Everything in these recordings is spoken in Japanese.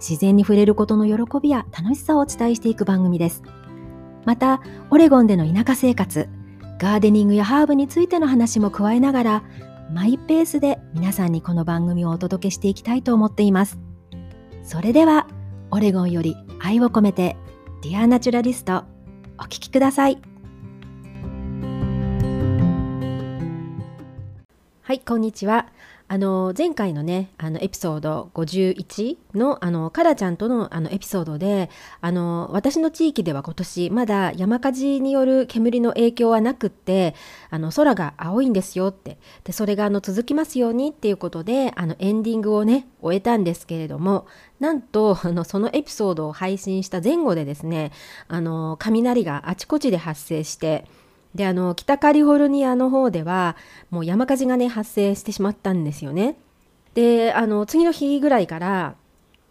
自然に触れることの喜びや楽しさをお伝えしていく番組です。また、オレゴンでの田舎生活、ガーデニングやハーブについての話も加えながら、マイペースで皆さんにこの番組をお届けしていきたいと思っています。それでは、オレゴンより愛を込めて、 Dear Naturalist、お聴きください。はい、こんにちは。あの前回のねあのエピソード51のあのカラちゃんとのあのエピソードであの私の地域では今年まだ山火事による煙の影響はなくってあの空が青いんですよって。でそれがあの続きますようにっていうことであのエンディングをね終えたんですけれどもなんとあのそのエピソードを配信した前後でですねあの雷があちこちで発生してであの北カリフォルニアの方ではもう山火事がね発生してしまったんですよね。であの次の日ぐらいから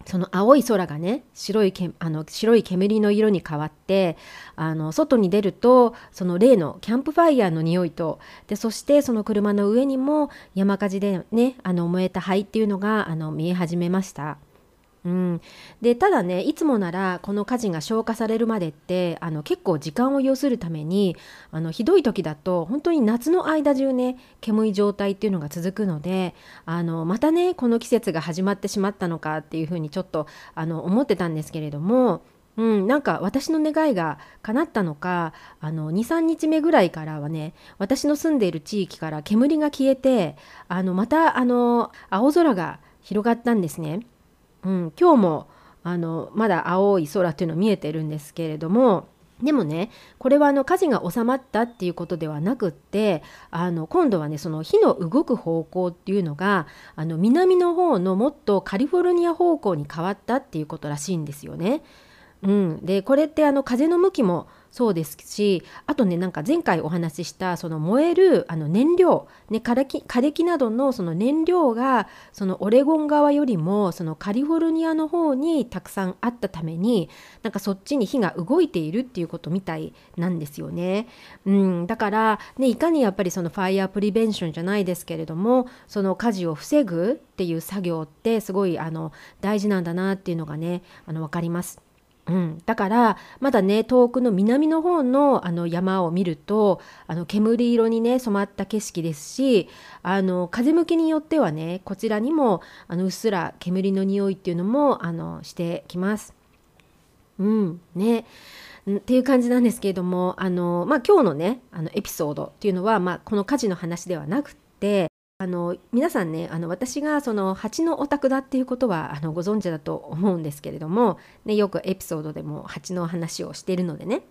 その青い空がね白いけあの白い煙の色に変わってあの外に出るとその例のキャンプファイヤーの匂いとでそしてその車の上にも山火事でねあの燃えた灰っていうのがあの見え始めました。うん、でただねいつもならこの火事が消火されるまでってあの結構時間を要するためにあのひどい時だと本当に夏の間中ね煙い状態っていうのが続くのであのまたねこの季節が始まってしまったのかっていうふうにちょっとあの思ってたんですけれどもうん、なんか私の願いが叶ったのか23日目ぐらいからはね私の住んでいる地域から煙が消えてあのまたあの青空が広がったんですね。うん、今日もあのまだ青い空っていうの見えてるんですけれどもでもねこれはあの火事が収まったっていうことではなくってあの今度はねその火の動く方向っていうのがあの南の方のもっとカリフォルニア方向に変わったっていうことらしいんですよね。うん、でこれってあの風の向きもそうですしあとねなんか前回お話ししたその燃えるあの燃料、ね、枯れ木枯れ木などのその燃料がそのオレゴン側よりもそのカリフォルニアの方にたくさんあったためになんかそっちに火が動いているっていうことみたいなんですよね。うん、だから、ね、いかにやっぱりそのファイヤープリベンションじゃないですけれどもその火事を防ぐっていう作業ってすごいあの大事なんだなっていうのがねあの分かります。うん、だからまだね遠くの南の方のあの山を見るとあの煙色にね染まった景色ですしあの風向きによってはねこちらにもあのうっすら煙の匂いっていうのもあのしてきます。うん。ね。っていう感じなんですけれどもあの、まあ、今日のねあのエピソードっていうのは、まあ、この火事の話ではなくってあの皆さんねあの私がその蜂のオタクだっていうことはあのご存知だと思うんですけれども、ね、よくエピソードでも蜂の話をしているのでね。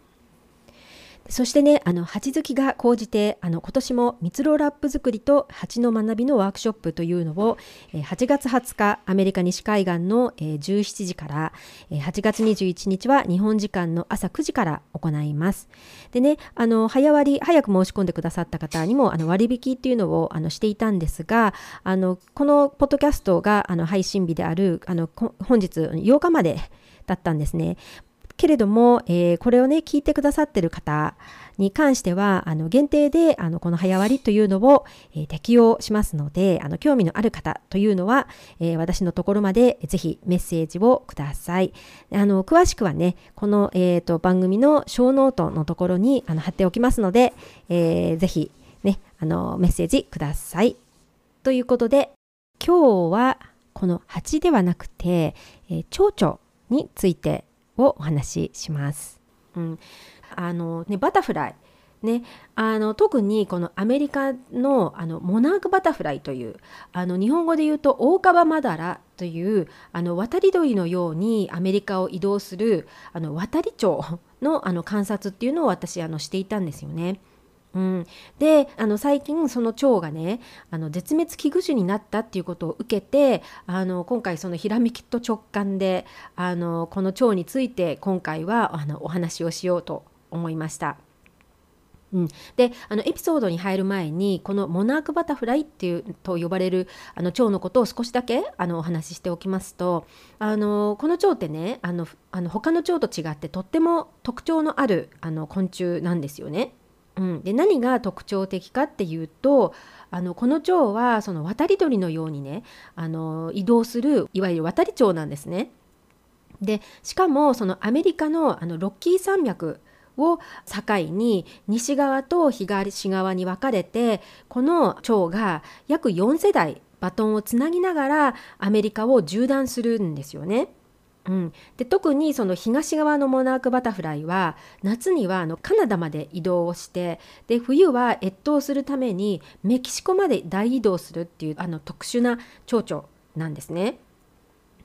そしてね、あの蜂好きが高じて、あの今年も蜜ろラップ作りと蜂の学びのワークショップというのを、え8月20日、アメリカ西海岸の、え17時から、え8月21日は日本時間の朝9時から行います。でね、あの早割早く申し込んでくださった方にもあの割引っていうのをあのしていたんですが、あのこのポッドキャストがあの配信日であるあの本日8日までだったんですね。けれども、えー、これをね、聞いてくださってる方に関しては、あの限定であのこの早割というのを、えー、適用しますので、あの興味のある方というのは、えー、私のところまでぜひメッセージをください。あの詳しくはね、この、えーと、番組の小ノートのところにあの貼っておきますので、えー、ぜひね、あのメッセージください。ということで、今日はこの蜂ではなくて、えー、蝶々についてをお話しします。うん、あのねバタフライね、あの特にこのアメリカのあのモナークバタフライというあの日本語で言うとオオカバマダラというあの渡り鳥のようにアメリカを移動するあの渡り鳥のあの観察っていうのを私あのしていたんですよね。うん、であの最近その蝶がねあの絶滅危惧種になったっていうことを受けてあの今回そのひらめきと直感であのこの蝶について今回はあのお話をしようと思いました。うん、であのエピソードに入る前にこのモナークバタフライっていうと呼ばれるあの蝶のことを少しだけあのお話ししておきますとあのこの蝶ってねあのあの他の蝶と違ってとっても特徴のあるあの昆虫なんですよね。うん、で何が特徴的かっていうとあのこの蝶はその渡り鳥のようにねあの移動するいわゆる渡り蝶なんですね。でしかもそのアメリカのあのロッキー山脈を境に西側と東側に分かれてこの蝶が約4世代バトンをつなぎながらアメリカを縦断するんですよね。うん、で特にその東側のモナークバタフライは夏にはあのカナダまで移動をしてで冬は越冬するためにメキシコまで大移動するっていうあの特殊な蝶々なんですね。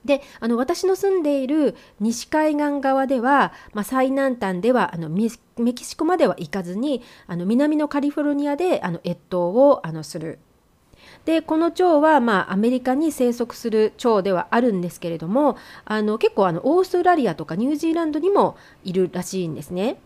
であの私の住んでいる西海岸側では、まあ、最南端ではあのメキシコまでは行かずにあの南のカリフォルニアであの越冬をあのする。でこの蝶は、まあ、アメリカに生息する蝶ではあるんですけれどもあの結構あのオーストラリアとかニュージーランドにもいるらしいんですね。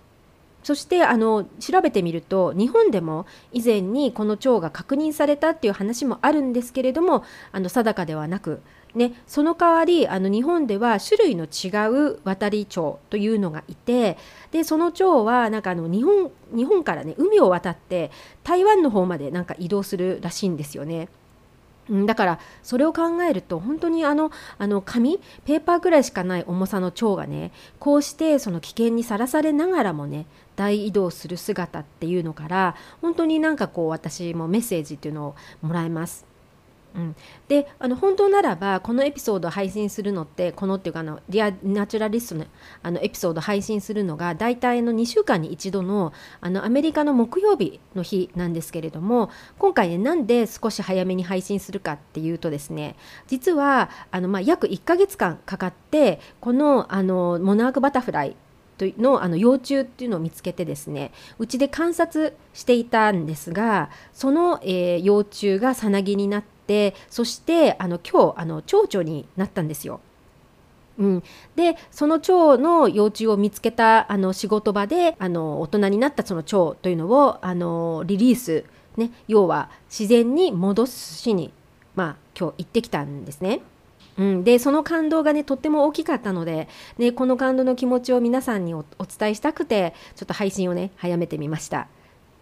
そしてあの調べてみると日本でも以前にこの蝶が確認されたっていう話もあるんですけれどもあの定かではなくね、その代わりあの日本では種類の違う渡り蝶というのがいてでその蝶はなんかあの日本日本からね海を渡って台湾の方までなんか移動するらしいんですよね。だからそれを考えると本当にあのあの紙ペーパーぐらいしかない重さの蝶がねこうしてその危険にさらされながらもね大移動する姿っていうのから本当になんかこう私もメッセージっていうのをもらえます。うん、であの本当ならばこのエピソードを配信するのってこのっていうかあのリアナチュラリストのあのエピソード配信するのが大体の2週間に1度のあのアメリカの木曜日の日なんですけれども今回ねなんで少し早めに配信するかっていうとですね実はあの、まあ、約1ヶ月間かかってこのあのモナークバタフライのあの幼虫っていうのを見つけてですねうちで観察していたんですがその、えー、幼虫がさなぎになってってそしてあの今日あの蝶々になったんですよ。うん、でその蝶の幼虫を見つけたあの仕事場であの大人になったその蝶というのをあのリリース、ね、要は自然に戻すしに、まあ、今日行ってきたんですね。うん、でその感動がねとっても大きかったので、ね、この感動の気持ちを皆さんにお伝えしたくてちょっと配信をね早めてみました。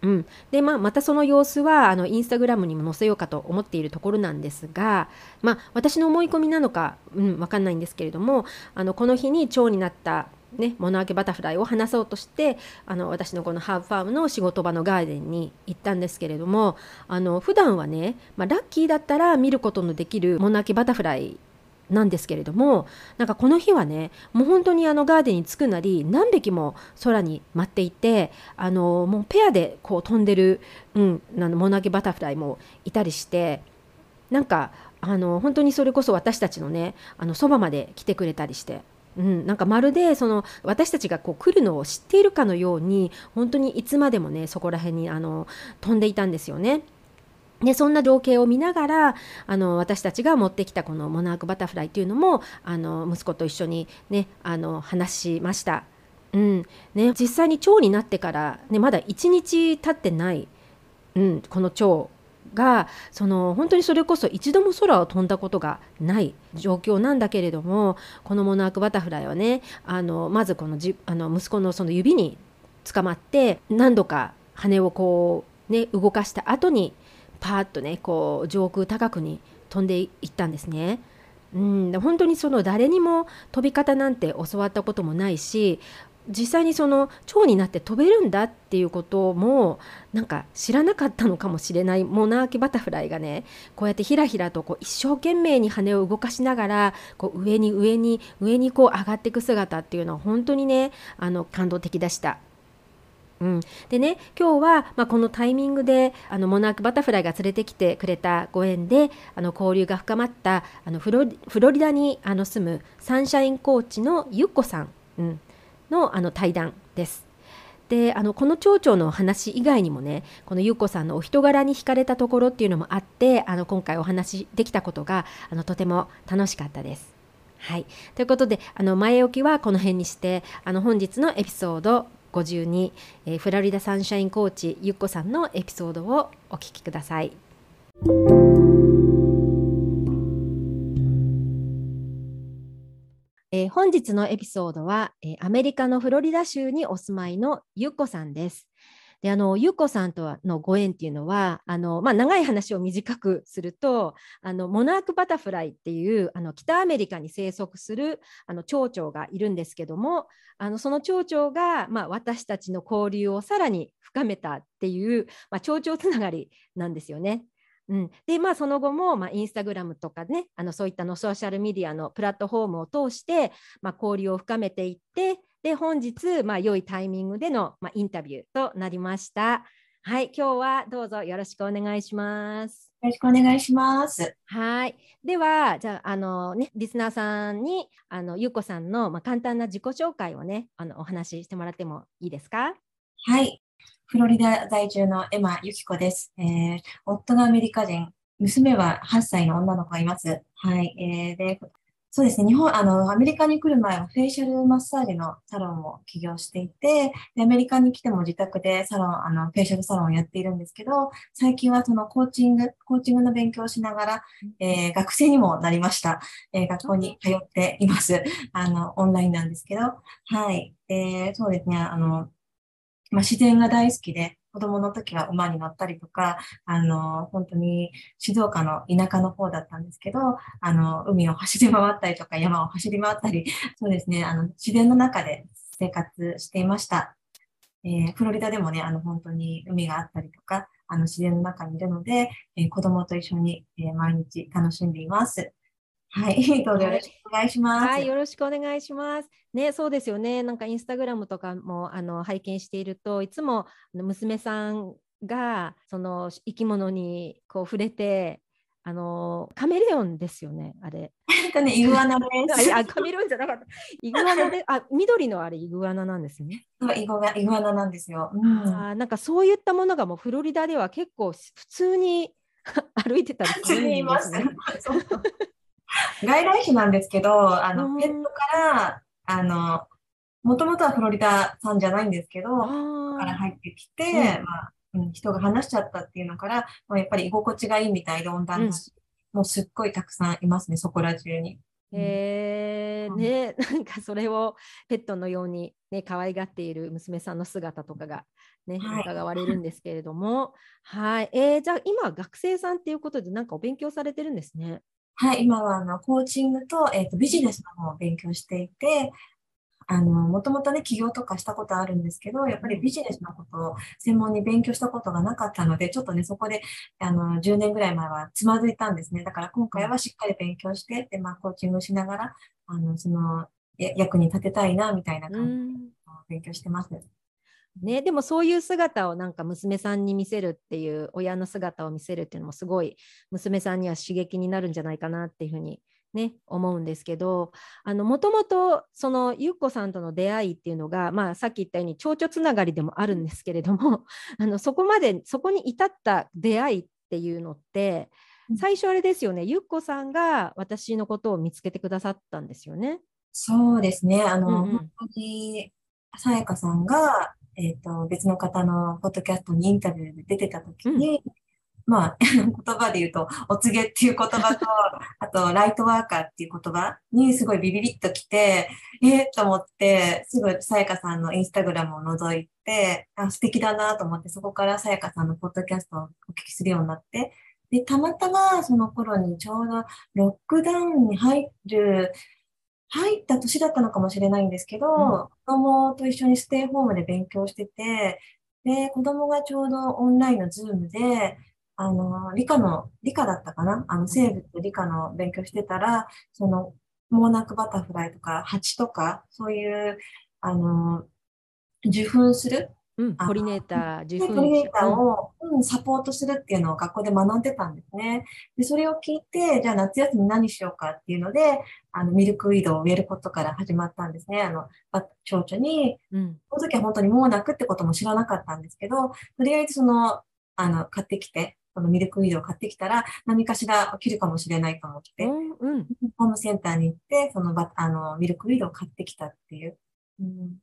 うん、で、まあ、またその様子はあのインスタグラムにも載せようかと思っているところなんですが、まあ、私の思い込みなのか、うん、分かんないんですけれどもあのこの日に蝶になったね、モノアケバタフライを話そうとしてあの私のこのハーブファームの仕事場のガーデンに行ったんですけれどもあの普段はね、まあ、ラッキーだったら見ることのできるモノアケバタフライなんですけれどもなんかこの日はねもう本当にあのガーデンに着くなり何匹も空に舞っていてあのもうペアでこう飛んでる、うん、あのモナゲバタフライもいたりしてなんかあの本当にそれこそ私たちのねあのそばまで来てくれたりして。うん、なんかまるでその私たちがこう来るのを知っているかのように本当にいつまでもねそこら辺にあの飛んでいたんですよね。でそんな情景を見ながらあの私たちが持ってきたこのモナークバタフライというのもあの息子と一緒に、ね、あの話しました。うん。ね、実際に蝶になってから、ね、まだ1日経ってない、うん、この蝶がその本当にそれこそ一度も空を飛んだことがない状況なんだけれどもこのモナークバタフライはねあのまずこのじあの息子のその指に捕まって何度か羽をこうね動かした後にパーッとねこう上空高くに飛んでいったんですね。うん、本当にその誰にも飛び方なんて教わったこともないし実際にその蝶になって飛べるんだっていうこともなんか知らなかったのかもしれないモナーキバタフライがねこうやってひらひらとこう一生懸命に羽を動かしながらこう上に上に上にこう上がっていく姿っていうのは本当にねあの感動的でした。うん、でね今日は、まあ、このタイミングであのモナークバタフライが連れてきてくれたご縁であの交流が深まったあのフロリダにあの住むサンシャインコーチのゆっこさん、うん、のあの対談です。であのこの町長の話以外にもねこの優子さんのお人柄に惹かれたところっていうのもあってあの今回お話できたことがあのとても楽しかったです。はい、ということであの前置きはこの辺にしてあの本日のエピソード52、えー、フラリダサンシャインコーチゆっこさんのエピソードをお聞きください。えー、本日のエピソードは、えー、アメリカのフロリダ州にお住まいのゆっこさんです。であのゆっこさんとはのご縁っていうのはあの、まあ、長い話を短くするとあのモナークバタフライっていうあの北アメリカに生息するあの蝶々がいるんですけどもあのその蝶々が、まあ、私たちの交流をさらに深めたっていう、まあ、蝶々つながりなんですよね。うん、でまあその後も、まあ、インスタグラムとかねあのそういったのソーシャルメディアのプラットフォームを通して、まあ、交流を深めていってで本日、まあ、良いタイミングでの、まあ、インタビューとなりました。はい、今日はどうぞよろしくお願いします。よろしくお願いします。はい。では、じゃあ、あのね、リスナーさんに、あの、ゆうこさんの、まあ、簡単な自己紹介をね、あの、お話ししてもらってもいいですか？はい。フロリダ在住のエマユキコです。えー、夫がアメリカ人、娘は8歳の女の子がいます。はい。えー、で、そうですね。日本、あの、アメリカに来る前はフェイシャルマッサージのサロンを起業していて、でアメリカに来ても自宅でサロン、あの、フェイシャルサロンをやっているんですけど、最近はそのコーチング、コーチングの勉強をしながら、えー、学生にもなりました。えー、学校に通っています。あの、オンラインなんですけど、はい。えー、そうですね。あの、まあ、自然が大好きで、子供の時は馬に乗ったりとか、あの、本当に静岡の田舎の方だったんですけど、あの、海を走り回ったりとか、山を走り回ったり、そうですね、あの、自然の中で生活していました。えー、フロリダでもね、あの、本当に海があったりとか、あの、自然の中にいるので、えー、子供と一緒に、えー、毎日楽しんでいます。はい、どうぞよろしくお願いします。はい、よろしくお願いします。ね、そうですよね。なんかインスタグラムとかもあの拝見していると、いつも娘さんがその生き物にこう触れて、あのカメレオンですよね、あれ。なんね、イグアナです。あ、カメレオンじゃなかった。イグアナで、あ、緑のあれ、イグアナなんですね。イグアイグアナなんですよ。うん、あなんかそういったものがもうフロリダでは結構普通に 歩いてたりするんですね。外来種なんですけど、あの、ペットから、あの、もともとはフロリダさんじゃないんですけど、から入ってきて、うん、まあ、うん、人が話しちゃったっていうのから、もうやっぱり居心地がいいみたいで温暖だもうすっごいたくさんいますね、そこら中に。えー、ね、なんかそれをペットのようにね可愛がっている娘さんの姿とかがね、はい、伺われるんですけれども、はい、えー、じゃあ今学生さんっていうことでなんかお勉強されてるんですね。はい、今はあのコーチングと,、えーと、ビジネスの方を勉強していて、あの、もともとね、起業とかしたことあるんですけど、やっぱりビジネスのことを専門に勉強したことがなかったので、ちょっとね、そこで、あの、10年ぐらい前はつまずいたんですね。だから今回はしっかり勉強して、で、まあ、コーチングしながら、あの、その、役に立てたいな、みたいな感じで勉強してます。ね、でもそういう姿をなんか娘さんに見せるっていう親の姿を見せるっていうのもすごい娘さんには刺激になるんじゃないかなっていうふうにね思うんですけどもともとそのゆっこさんとの出会いっていうのが、まあ、さっき言ったように蝶々つながりでもあるんですけれども あのそこまでそこに至った出会いっていうのって最初あれですよね、ゆっこさんが私のことを見つけてくださったんですよね。そうですね。あの、うんうん、本当に、さやかさんが、えっ、ー、と、別の方のポッドキャストにインタビューで出てた時に、うん、まあ、言葉で言うと、お告げっていう言葉と、あと、ライトワーカーっていう言葉にすごいビビビッときて、えー、と思って、すぐさやかさんのインスタグラムを覗いて、あ素敵だなと思って、そこからさやかさんのポッドキャストをお聞きするようになって、で、たまたまその頃にちょうどロックダウンに入る入った年だったのかもしれないんですけど、うん、子供と一緒にステイホームで勉強してて、で、子供がちょうどオンラインの Zoom で、あの、理科の、理科だったかな？あの、生物理科の勉強してたら、その、 monarch butterfly とか、蜂とか、そういう、あの、受粉するうん、あポリネーター、受で、粉ポリネーター者。を、うん、サポートするっていうのを学校で学んでたんですね。で、それを聞いて、じゃあ夏休み何しようかっていうので、あの、ミルクウィードを植えることから始まったんですね。あの、ば蝶々に、うん、うん、その時は本当に網膜ってことも知らなかったんですけど、とりあえずその、あの、買ってきて、そのミルクウィードを買ってきたら、何かしら起きるかもしれないと思って、うん、うん。ホームセンターに行って、そのバ、あの、ミルクウィードを買ってきたっていう。うん、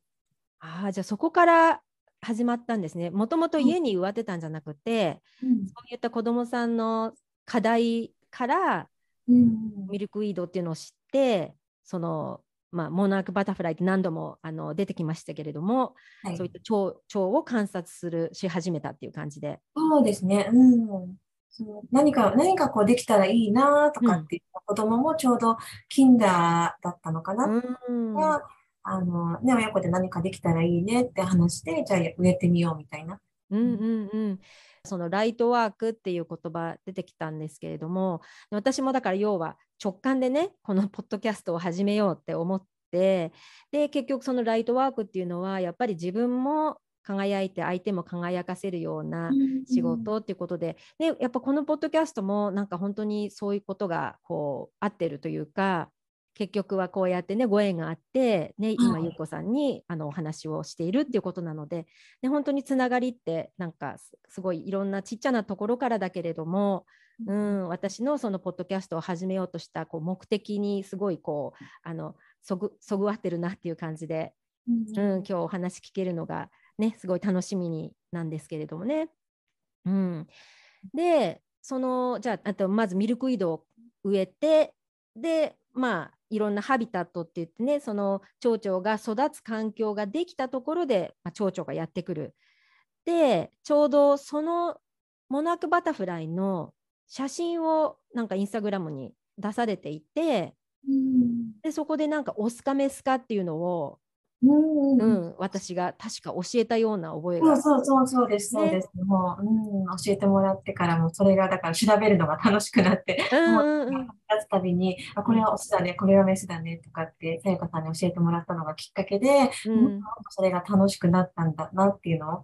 ああ、じゃあそこから始まったんですね。もともと家に植わってたんじゃなくて、うん、そういった子どもさんの課題からうん、ミルクウィードっていうのを知って、その、まあ、モナークバタフライって何度もあの出てきましたけれども、はいそういった蝶蝶を観察するし始めたっていう感じで。そうですね。うん。その何か、何かこうできたらいいなとかっていう子供もちょうどキンダーだったのかな。うん、が、あの、ね、親子で何かできたらいいねって話して、じゃあ植えてみようみたいな。うんうんうん、そのライトワークっていう言葉出てきたんですけれども私もだから要は直感でねこのポッドキャストを始めようって思ってで結局そのライトワークっていうのはやっぱり自分も輝いて相手も輝かせるような仕事っていうことで,、でやっぱこのポッドキャストもなんか本当にそういうことがこう合ってるというか結局はこうやってねご縁があって、ね、今うこさんにあのお話をしているっていうことなのでで本当につながりってなんかすすごいいろんなちっちゃなところからだけれども、うん、私のそのポッドキャストを始めようとしたこう目的にすごいこうあのそぐそぐわってるなっていう感じで、うん。うん、今日お話聞けるのがねすごい楽しみになんですけれどもね。うん、でそのじゃああとまずミルクウィードを植えてでまあいろんなハビタットって言ってねその蝶々が育つ環境ができたところで、まあ、蝶々がやってくる。でちょうどそのモナークバタフライの写真をなんかインスタグラムに出されていてうんでそこでなんかオスかメスかっていうのを、うんうん、私が確か教えたような覚えが。そうそうそうそうです、そうです。もう、うん、教えてもらってからも、それがだから調べるのが楽しくなって、うんもうたびに、あ、これはオスだね、これはメスだねとかって、さやかさんに教えてもらったのがきっかけで、うん。それが楽しくなったんだなっていうのを、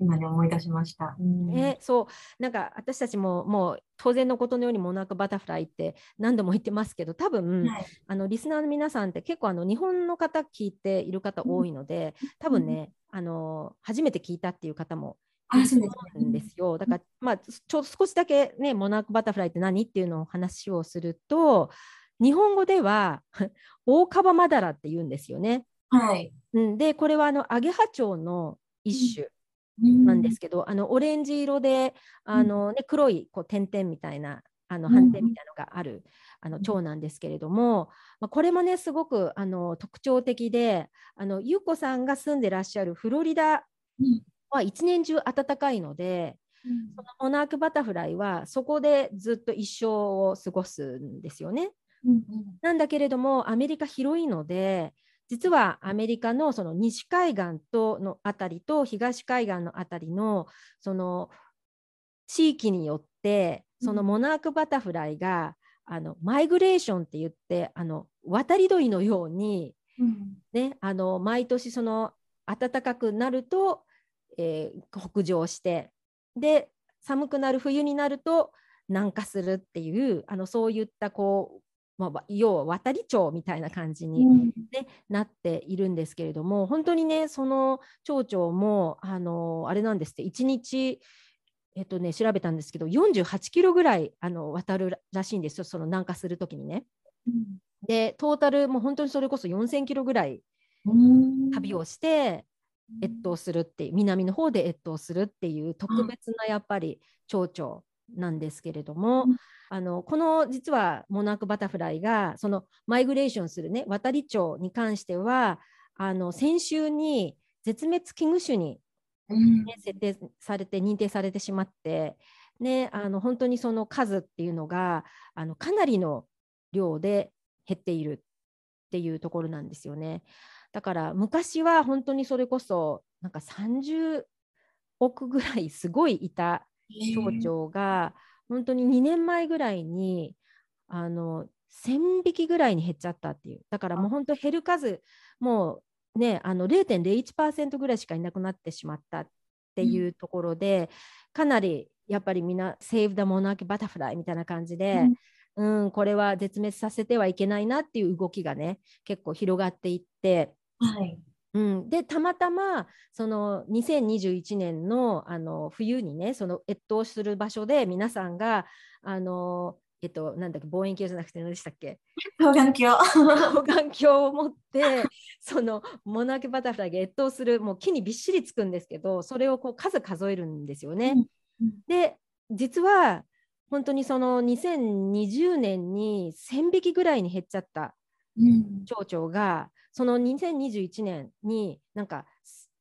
今ね、思い出しました。うんね、そうなんか私たちももう当然のことのようにモナークバタフライって何度も言ってますけど多分、はいあのリスナーの皆さんって結構あの日本の方聞いている方多いので多分ね、あの初めて聞いたっていう方もいあ、そうんですよ。だから、まあ、ちょ少しだけねモナークバタフライって何っていうのを話をすると日本語ではオオカバマダラって言うんですよね。はい。うん、でこれはあのアゲハチョウの一種。うんなん。ですけど、あのオレンジ色であの、ね、黒いこう点々みたいなあのうん斑点みたいなのがある、あの蝶なんですけれども、まあ、これもねすごくあの特徴的であのゆうこさんが住んでらっしゃるフロリダうん。は一年中暖かいのでそのモナークバタフライはそこでずっと一生を過ごすんですよね。うんうん。なんだけれどもアメリカ広いので実はアメリカのその西海岸とのあたりと東海岸のあたりのその地域によってそのモナークバタフライが、あのマイグレーションって言ってあの渡り鳥のように、うん。ね、あの毎年その暖かくなると、えー北上してで寒くなる冬になると南下するっていうあのそういったこう、まあわ、要は渡り鳥みたいな感じに、うん。ねなっているんですけれども本当にねその蝶々もあのあれなんですって1日えっとね調べたんですけど48キロぐらいあの渡るららしいんですよその南下する時にね。でトータルもう本当にそれこそ4000キロぐらいうん。旅をして越冬するって南の方で越冬するっていう特別なやっぱり蝶々なんですけれども、うんあのこの実はモナークバタフライがそのマイグレーションするね渡り蝶に関してはあの先週に絶滅危惧種に、うんね、設定されて認定されてしまって、ね、あの本当にその数っていうのがあのかなりの量で減っているっていうところなんですよね。だから昔は本当にそれこそなんか30億ぐらいすごいいた蝶々が本当に2年前ぐらいにあの1000匹ぐらいに減っちゃったっていう。だからもう本当減る数もうねあの0.01%ぐらいしかいなくなってしまったっっていうところで、かなりやっぱりみんな「Save the Monarch Butterfly」みたいな感じで、うん、これは絶滅させてはいけないなっていう動きがね結構広がっていって。はいうん、でたまたまその2021年のあの冬にねその越冬する場所で皆さんがあのえっと、なんだっけ望遠鏡じゃなくて何でしたっけ？双眼鏡。双眼鏡を持って そのモナーケバタフライが越冬するもう木にびっしりつくんですけどそれをこう数数えるんですよね。うん、で実は本当にその2020年に1000匹ぐらいに減っちゃった町長が、うん、その2021年になんか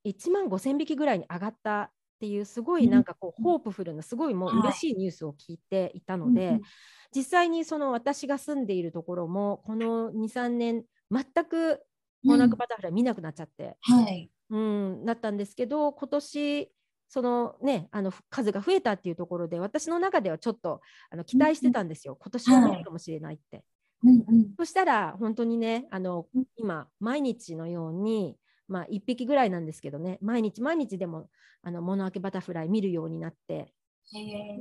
1万5000匹ぐらいに上がったっていうすごいなんかこう、ホープフルなすごいもう嬉しいニュースを聞いていたので、はい、実際にその私が住んでいるところもこの23年全くモナークバタフライ見なくなっちゃって、うん、ったんですけど今年そのねあの数が増えたっていうところで私の中ではちょっとあの期待してたんですよ、今年は見るかもしれないって。うんうん、そしたら本当にねあの今毎日のようにまあ1匹ぐらいなんですけどね毎日毎日でもあのモノアケバタフライ見るようになって。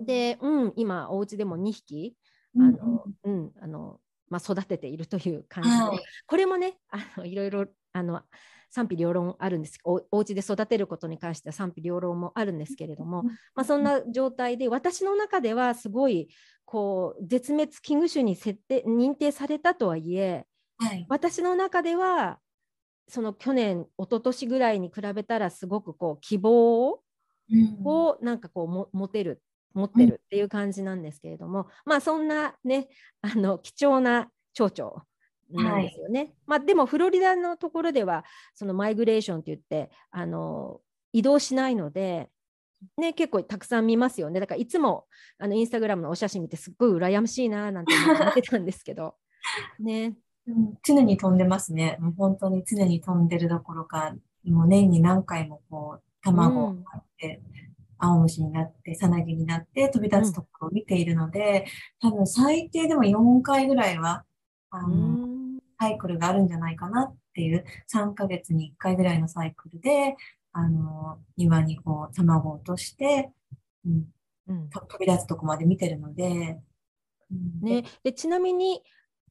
で、うん、今お家でも2匹あの、うん、あのまあ、育てているという感じで、はい、これもね あのいろいろあの賛否両論あるんです。おお家で育てることに関しては賛否両論もあるんですけれども、まあ、そんな状態で私の中ではすごいこう絶滅危惧種に設定認定されたとはいえ、はい、私の中ではその去年一昨年ぐらいに比べたらすごくこう希望を,、をなんかこうも持てる持ってるっていう感じなんですけれども、うん、まあそんなねあの貴重な町長なんですよね。はい、まあ、でもフロリダのところではそのマイグレーションって言ってあの移動しないので、ね、結構たくさん見ますよね。だからいつもあのインスタグラムのお写真見てすっごい羨ましいななんて思ってたんですけど、ねうん、常に飛んでますね。もう本当に常に飛んでるどころか、もう年に何回もこう卵を買って、青虫になって、さなぎになって飛び立つところを見ているので、多分最低でも4回ぐらいは、あの、サイクルがあるんじゃないかなっていう、3ヶ月に1回ぐらいのサイクルで、あの、庭にこう、卵を落として、うん、うん、飛び立つとこまで見てるので、うん、ね、でちなみに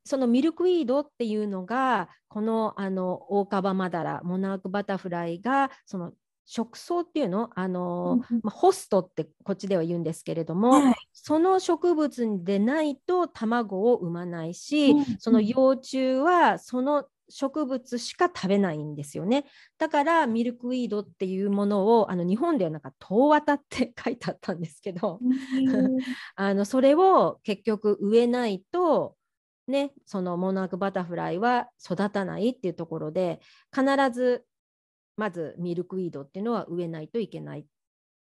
そのミルクイードっていうのがこのあのオオカバマダラモナークバタフライがその食草っていうの？あの、うん、まあ、ホストってこっちでは言うんですけれども、はい、その植物でないと卵を産まないし、うん、その幼虫はその植物しか食べないんですよね。だからミルクウィードっていうものをあの日本ではなんか遠渡って書いてあったんですけど あのそれを結局植えないとねそのモナークバタフライは育たないっていうところで必ずまずミルクウィードっていうのは植えないといけないっ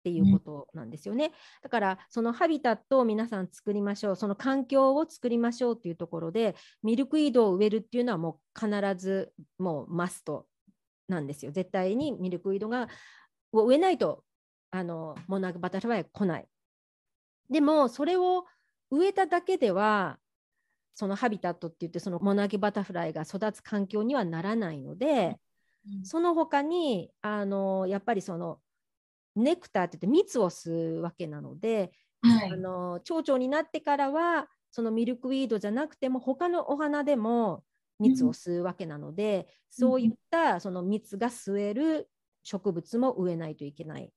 ていうことなんですよね。だからそのハビタットを皆さん作りましょうその環境を作りましょうっていうところでミルクウィードを植えるっていうのはもう必ずもうマストなんですよ。絶対にミルクウィードがを植えないとあのモナークバタフライは来ない。でもそれを植えただけではそのハビタットって言ってそのモナーキバタフライが育つ環境にはならないので、その他にあのやっぱりそのネクターって言って蜜を吸うわけなので、はい、あの蝶々になってからはそのミルクウィードじゃなくても他のお花でも蜜を吸うわけなので、うん、そういったその蜜が吸える植物も植えないといけない。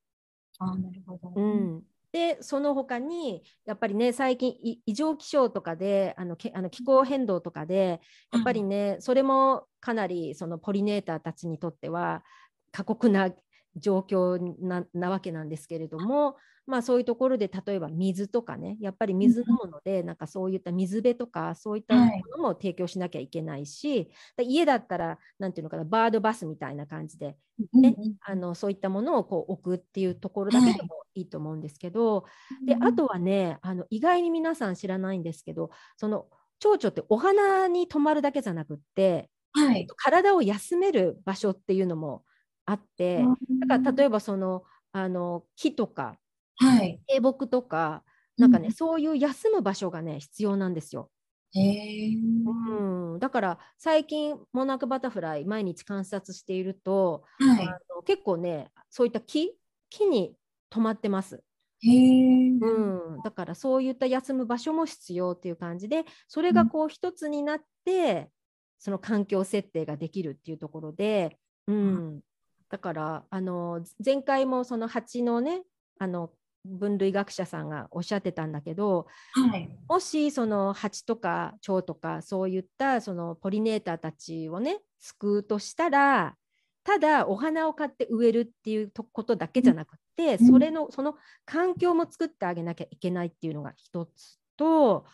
あなるほど、うん、でその他にやっぱりね最近異常気象とかであのけあの気候変動とかでやっぱりね、それもかなりそのポリネーターたちにとっては過酷な状況ななわけなんですけれども、まあ、そういうところで例えば水とかねやっぱり水飲むので、なんかそういった水辺とかそういったものも提供しなきゃいけないし、はい、家だったら何ていうのかなバードバスみたいな感じで、ね、あのそういったものをこう置くっていうところだけでもいいと思うんですけど、はい、であとはねあの意外に皆さん知らないんですけどその蝶々ってお花に泊まるだけじゃなくって、はい、体を休める場所っていうのもあってだから例えばそのあの木とか、はい、低木とかなんかね、うん、そういう休む場所がね必要なんですよ。へうん、だから最近モナークバタフライ毎日観察していると、はい、あの結構ねそういった木木に止まってます。へえ。うん、だからそういった休む場所も必要っていう感じでそれがこう一つになって、その環境設定ができるっていうところで、うん、だからあの前回もその蜂のねあの分類学者さんがおっしゃってたんだけどはい。もしその蜂とか蝶とかそういったそのポリネーターたちをね救うとしたらただお花を買って植えるっていうとことだけじゃなくて、うんそれのその環境も作ってあげなきゃいけないっていうのが一つと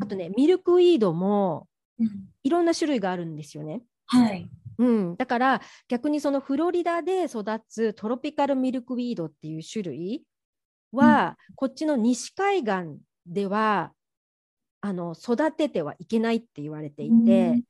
あとねミルクウィードもうん。いろんな種類があるんですよね。はい。うん、だから逆にそのフロリダで育つトロピカルミルクウィードっていう種類は、こっちの西海岸ではあの育ててはいけないって言われていて、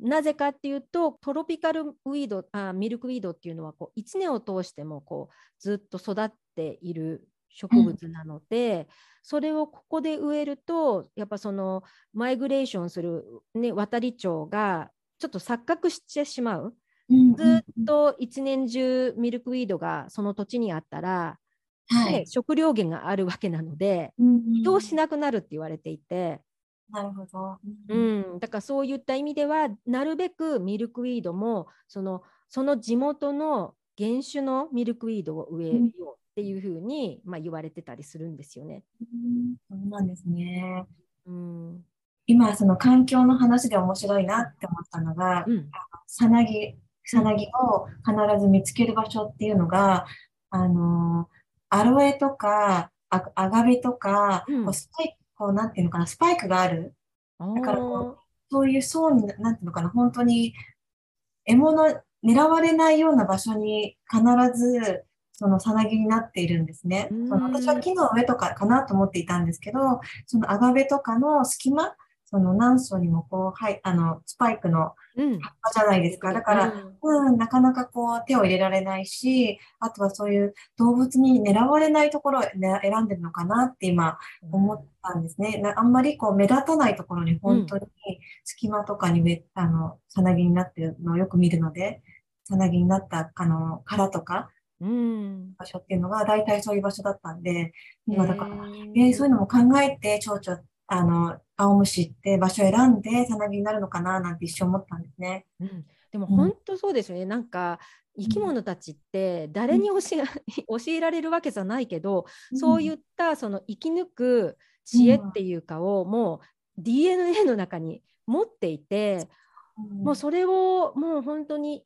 なぜかっていうとトロピカルウィードあミルクウィードっていうのはこう1年を通してもこうずっと育っている植物なので、それをここで植えるとやっぱそのマイグレーションする、ね、渡り鳥がちょっと錯覚してしまう？うんずっと一年中ミルクウィードがその土地にあったら、ねはい。食料源があるわけなので移移動しなくなるって言われていて、なるほど。う。ん、だからそういった意味ではなるべくミルクウィードもそのその地元の原種のミルクウィードを植えようっていうふうに、まあ、言われてたりするんですよね。うんそうなんですね。うん今、その環境の話で面白いなって思ったのが、うんさなぎ、さなぎを必ず見つける場所っていうのが、あの、アロエとか、アアガベとか、うんこうスパイク、こう、なんていうのかな、スパイクがある。だからこあーそういう層に、なんていうのかな、本当に、獲物、狙われないような場所に必ず、そのさなぎになっているんですね。うんその私は木の上とかかなと思っていたんですけど、そのアガベとかの隙間、その何層にもこう、はい、あの、スパイクのうん。葉っぱじゃないですか。だから、うん。うん、なかなかこう手を入れられないし、あとはそういう動物に狙われないところを、ね、選んでるのかなって今思ったんですね。なあんまりこう目立たないところに本当に隙間とかにあの、さなぎになってるのをよく見るので、さなぎになったあの殻とかうん。場所っていうのが大体そういう場所だったんで、今だから、えーそういうのも考えて、蝶々、あの、青虫って場所を選んでさなぎになるのかななんて一瞬思ったんですね。うん、でもうん。本当そうですよね、なんか生き物たちって誰に教え 教えられるわけじゃないけど、そういったその生き抜く知恵っていうかをもう DNA の中に持っていて、うん、もうそれをもう本当に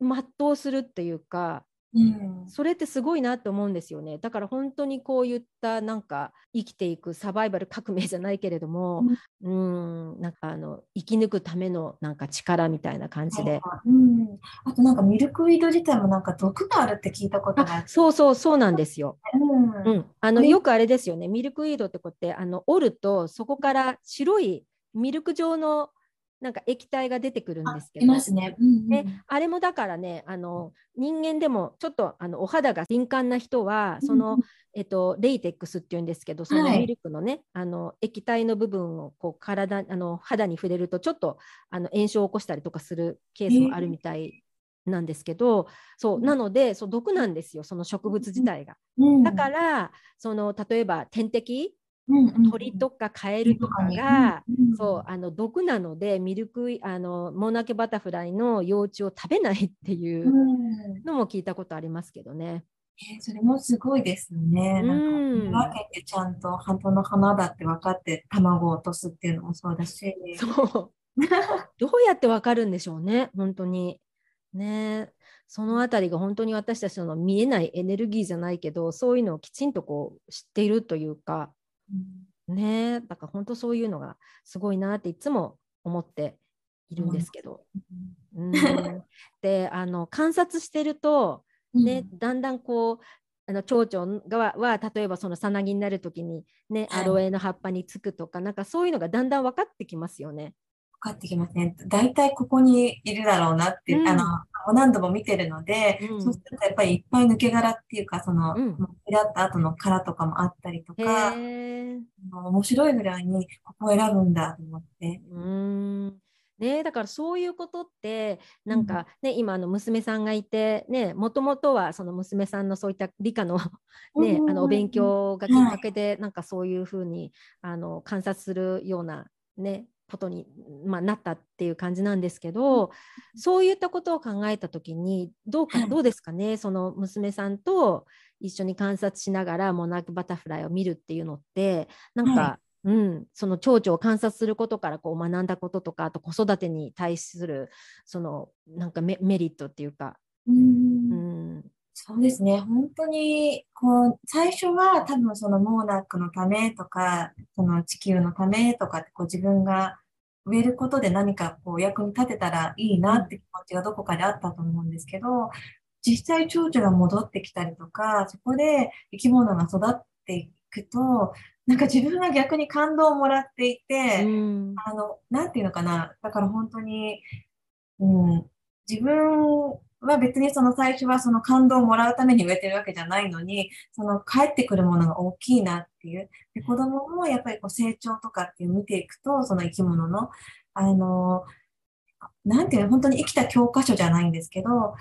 全うするっていうかうん、それってすごいなと思うんですよねだから本当にこういったなんか生きていくサバイバル革命じゃないけれども、うん、なんかあの生き抜くためのなんか力みたいな感じで。うん。あとなんかミルクウィード自体もなんか毒があるって聞いたことがあ。そうそうそうなんですよ。うん。うん、あのねよくあれですよねミルクウィードってこうやってあの折るとそこから白いミルク状のなんか液体が出てくるんあですけど。いますね。うんうんねあれもだからねあの人間でもちょっとあのお肌が敏感な人はその、うんえっと、レイテックスっていうんですけどそのはい。ミルクのね、あの液体の部分をこう体あの肌に触れるとちょっとあの炎症を起こしたりとかするケースもあるみたいなんですけど、そううん。なのでそう毒なんですよその植物自体が。うんだからその例えば天敵うんうん鳥とかカエルとかが、そうあの毒なのでミルクイあのモナケバタフライの幼虫を食べないっていううんのも聞いたことありますけどね。えーそれもすごいですよね。なん分けてちゃんと本当の花だって分かって卵を落とすっていうのもそうだし。そうどうやってわかるんでしょうね本当に。ねそのあたりが本当に私たちの見えないエネルギーじゃないけどそういうのをきちんとこう知っているというかうんねだから本当そういうのがすごいなっていつも思っているんですけど。うん。であの観察してると、ねだんだんこうあの蝶々がは例えばそのさなぎになる時に、ね、はいアロエの葉っぱにつくとかなんかそういうのがだんだん分かってきますよね。分かってきますね。大体ここにいるだろうなって、うん。あの、何度も見てるので、うん。そうするとやっぱりいっぱい抜け殻っていうか、その、うん。だった後の殻とかもあったりとへか、面白いぐらいにここを選ぶんだと思って。うーん。ね、だからそういうことってなんかね、うん、今の娘さんがいてねもともとはその娘さんのそういった理科の ね、うん、あのお勉強がきっかけで、はい、なんかそういうふうにあの観察するようなねことに、まあ、なったっていう感じなんですけど、そういったことを考えた時にどうか、どうですかね？その娘さんと一緒に観察しながらモナークバタフライを見るっていうのってなんか、はい。うん、その蝶々を観察することからこう学んだこととかあと子育てに対するそのなんかメリットっていうか。うんうんそうですね。本当に、こう、最初は多分そのモーナックのためとか、その地球のためとかってこう自分が植えることで何かこう役に立てたらいいなって気持ちがどこかであったと思うんですけど、実際蝶々が戻ってきたりとか、そこで生き物が育っていくと、なんか自分は逆に感動をもらっていて、うん、あの、なんていうのかな。だから本当に、うん、自分は別にその最初はその感動をもらうために植えてるわけじゃないのに、その帰ってくるものが大きいなっていう。で子供もやっぱりこう成長とかっていう見ていくと、その生き物の、あの、なんていうの、本当に生きた教科書じゃないんですけど、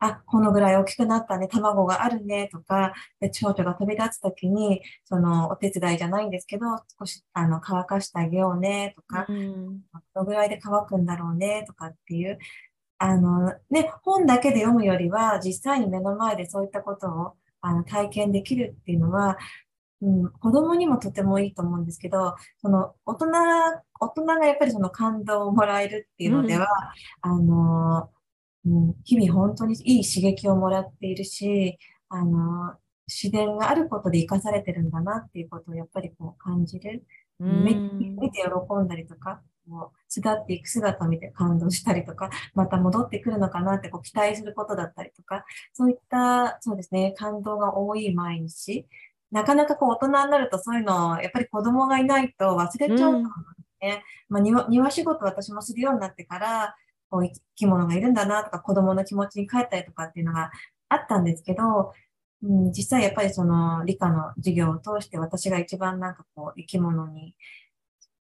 あ、このぐらい大きくなったね、卵があるね、とか、で、蝶々が飛び立つときに、その、お手伝いじゃないんですけど、少し、あの、乾かしてあげようね、とか、うん、どのぐらいで乾くんだろうね、とかっていう、あの、ね、本だけで読むよりは、実際に目の前でそういったことを、あの、体験できるっていうのは、うん、子供にもとてもいいと思うんですけど、その、大人、大人がやっぱりその感動をもらえるっていうのでは、うん、あの、うん、日々本当にいい刺激をもらっているし、あの、自然があることで生かされてるんだなっていうことをやっぱりこう感じる。見て喜んだりとか、もう巣立っていく姿を見て感動したりとか、また戻ってくるのかなってこう期待することだったりとか、そういった、そうですね、感動が多い毎日。なかなかこう大人になるとそういうの、やっぱり子供がいないと忘れちゃうと思うん。まあ庭、庭仕事私もするようになってから、こう生き物がいるんだなとか子供の気持ちに帰ったりとかっていうのがあったんですけど、うん、実際やっぱりその理科の授業を通して私が一番なんかこう生き物に、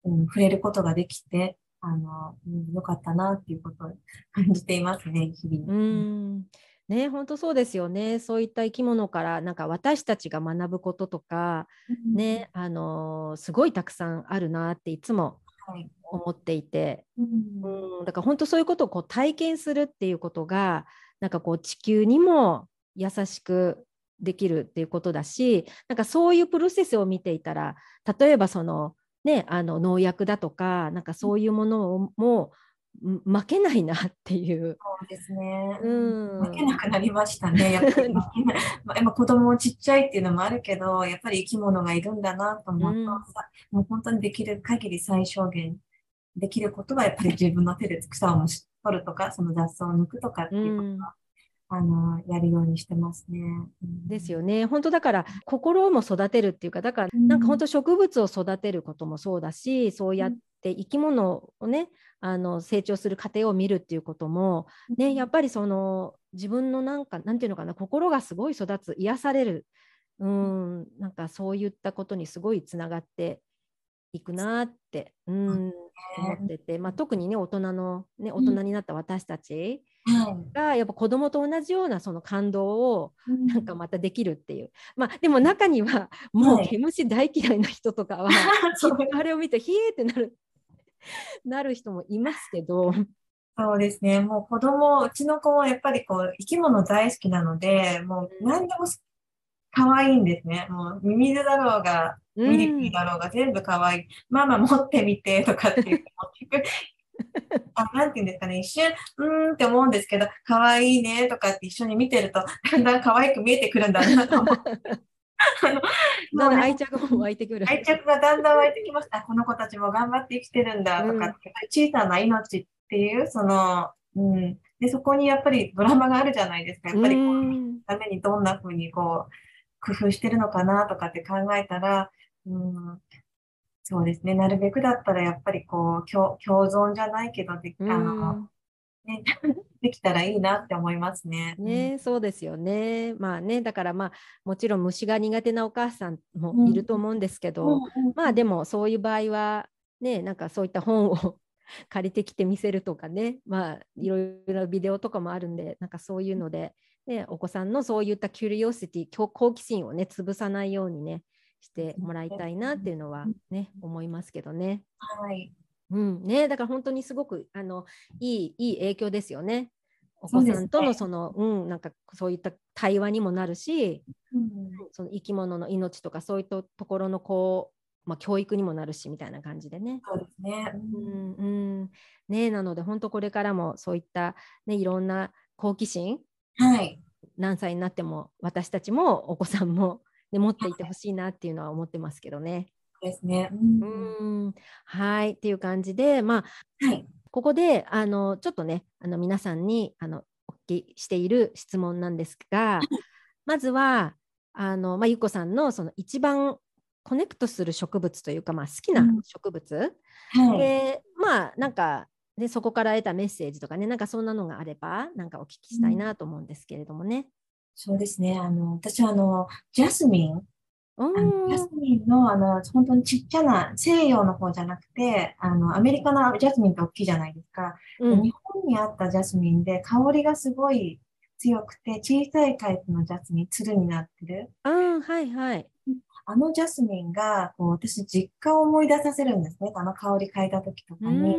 うん、触れることができて、あの、うん、よかったなっていうことを感じていますね、日々。うん。ね、本当そうですよね。そういった生き物からなんか私たちが学ぶこととか、ね、あのすごいたくさんあるなっていつも思っていて、うん、だから本当そういうことをこう体験するっていうことがなんかこう地球にも優しくできるっていうことだしなんかそういうプロセスを見ていたら例えばその,、ね、あの農薬だとかなんかそういうものも負けないなっていう。そうですね。うん、負けなくなりましたね。やっぱり まあ、子供ちっちゃいっていうのもあるけど、やっぱり生き物がいるんだなと思うと、うん、もう本当にできる限り最小限できることはやっぱり自分の手で草を取るとか、その雑草を抜くとかっていうことは、うん、あのやるようにしてますね。ですよね。本当だから心も育てるっていうか、だからなんか本当植物を育てることもそうだし、そうやって生き物をね、あの成長する過程を見るっていうことも、ね、やっぱりその自分のなんかなんていうのかな心がすごい育つ癒されるうんなんかそういったことにすごいつながっていくなって、うん、思ってて、まあ、特にね大人の、ね、大人になった私たちが、やっぱ子供と同じようなその感動をなんかまたできるっていう、まあでも中にはもう毛虫大嫌いな人とかは、あれを見てひえってなるなる人もいますけど。そうですね。もう子供、うちの子もやっぱりこう、生き物大好きなので、もう何でも可愛いんですね。もうミミズだろうが、ミリピーだろうが全部可愛い。ママ持ってみてとかって言って、あ、なんて言うんですかね、一瞬、うーんって思うんですけど、可愛いねとかって一緒に見てると、だんだん可愛く見えてくるんだなと思って。あの愛着も湧いてくる。愛着がだんだん湧いてきました。この子たちも頑張って生きてるんだとか、うん、小さな命っていう、その、うん。で、そこにやっぱりドラマがあるじゃないですか。やっぱりこう、ためにどんな風にこう、工夫してるのかなとかって考えたら、うん、そうですね。なるべくだったらやっぱりこう、共共存じゃないけどで、あの、ね、できたらいいなって思いますね。ね、そうですよね。まあね、だからまあ、もちろん虫が苦手なお母さんもいると思うんですけど、うん、まあでもそういう場合は、ね、なんかそういった本を 借りてきて見せるとかね、まあ、いろいろビデオとかもあるんで、なんかそういうので、ね、お子さんのそういったキュリオシティ、好奇心をね、潰さないようにね、してもらいたいなっていうのはね、思いますけどね。はい。うんね、だから本当にすごくあのいいいい影響ですよね。お子さんとのそのう、ね、うん、なんかそういった対話にもなるし、うん、その生き物の命とかそういったところのこう、まあ、教育にもなるしみたいな感じでね。そうですね,、うんうんねなので本当これからもそういった、ね、いろんな好奇心、はい、何歳になっても私たちもお子さんも、ね、持っていてほしいなっていうのは思ってますけどね。ですね。うん、うん。はいっていう感じでまあ、はい、ここであのちょっとねあの皆さんにあのお聞きしている質問なんですがまずはあの、まあ、ゆっこさんのその一番コネクトする植物というか、まあ、好きな植物、うん、でまあなんかでそこから得たメッセージとかねなんかそんなのがあればなんかお聞きしたいなと思うんですけれどもね。うん、そうですねあの私はあのジャスミンジャスミンの、あの、本当にちっちゃな西洋の方じゃなくて、あの、アメリカのジャスミンって大きいじゃないですか。うん、日本にあったジャスミンで香りがすごい強くて、小さいタイプのジャスミン、つるになってる。あはいはい。あのジャスミンが、こう、私、実家を思い出させるんですね。あの香り嗅いだ時とかに、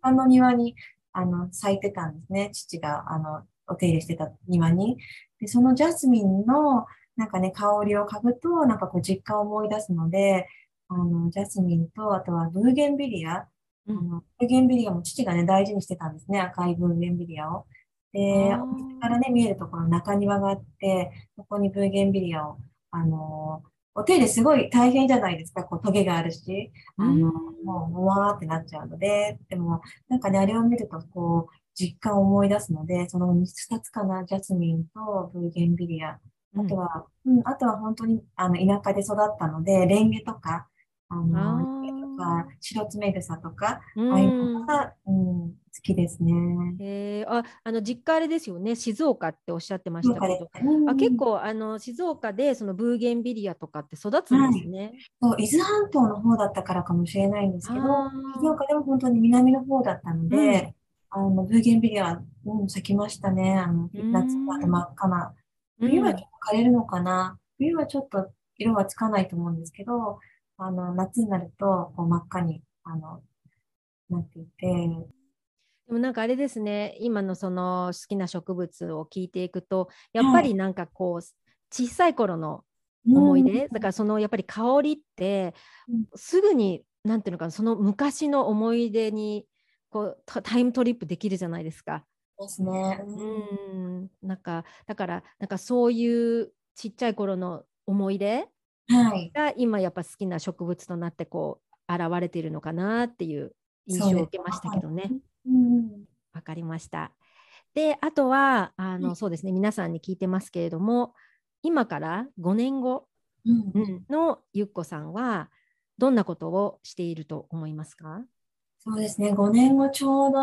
あの庭に、あの、咲いてたんですね。父が、あの、お手入れしてた庭に。で、そのジャスミンの、なんかね、香りを嗅ぐと、なんかこう実感を思い出すので、あの、ジャスミンと、あとはブーゲンビリア。うん、あのブーゲンビリアも父がね、大事にしてたんですね、赤いブーゲンビリアを。で、お店からね、見えるところ、中庭があって、そこにブーゲンビリアを、あのお手入れすごい大変じゃないですか、こう、トゲがあるし、あの、もう、もわーってなっちゃうので、でも、なんかね、あれを見ると、こう、実感を思い出すので、その2つかな、ジャスミンとブーゲンビリア。あとは、うん、あとは本当にあの田舎で育ったので、レンゲとか、あの、レンゲとか、白爪草とか、うん、ああいうのが、うん、好きですね。えー、あ、あの実家あれですよね、静岡っておっしゃってましたけど、うん、あ結構あの静岡でそのブーゲンビリアとかって育つんですね。はい、そう伊豆半島の方だったからかもしれないんですけど、静岡でも本当に南の方だったので、あのブーゲンビリア、うん、咲きましたね。あの夏あと真っ赤な。冬は結構枯れるのかな、冬はちょっと色はつかないと思うんですけど、あの、夏になると、こう真っ赤に、あの、なっていて。でもなんかあれですね、今のその好きな植物を聞いていくと、やっぱりなんかこう、はい、小さい頃の思い出、うん、だからそのやっぱり香りって、すぐに、なんていうのかな、その昔の思い出にこうタイムトリップできるじゃないですか。ですね。うん、なんかだからなんかそういうちっちゃい頃の思い出が今やっぱ好きな植物となってこう現れているのかなっていう印象を受けましたけどね。わ、かりました。であとはあの、そうですね。皆さんに聞いてますけれども今から5年後のゆっこさんはどんなことをしていると思いますか？そうですね、5年後ちょうど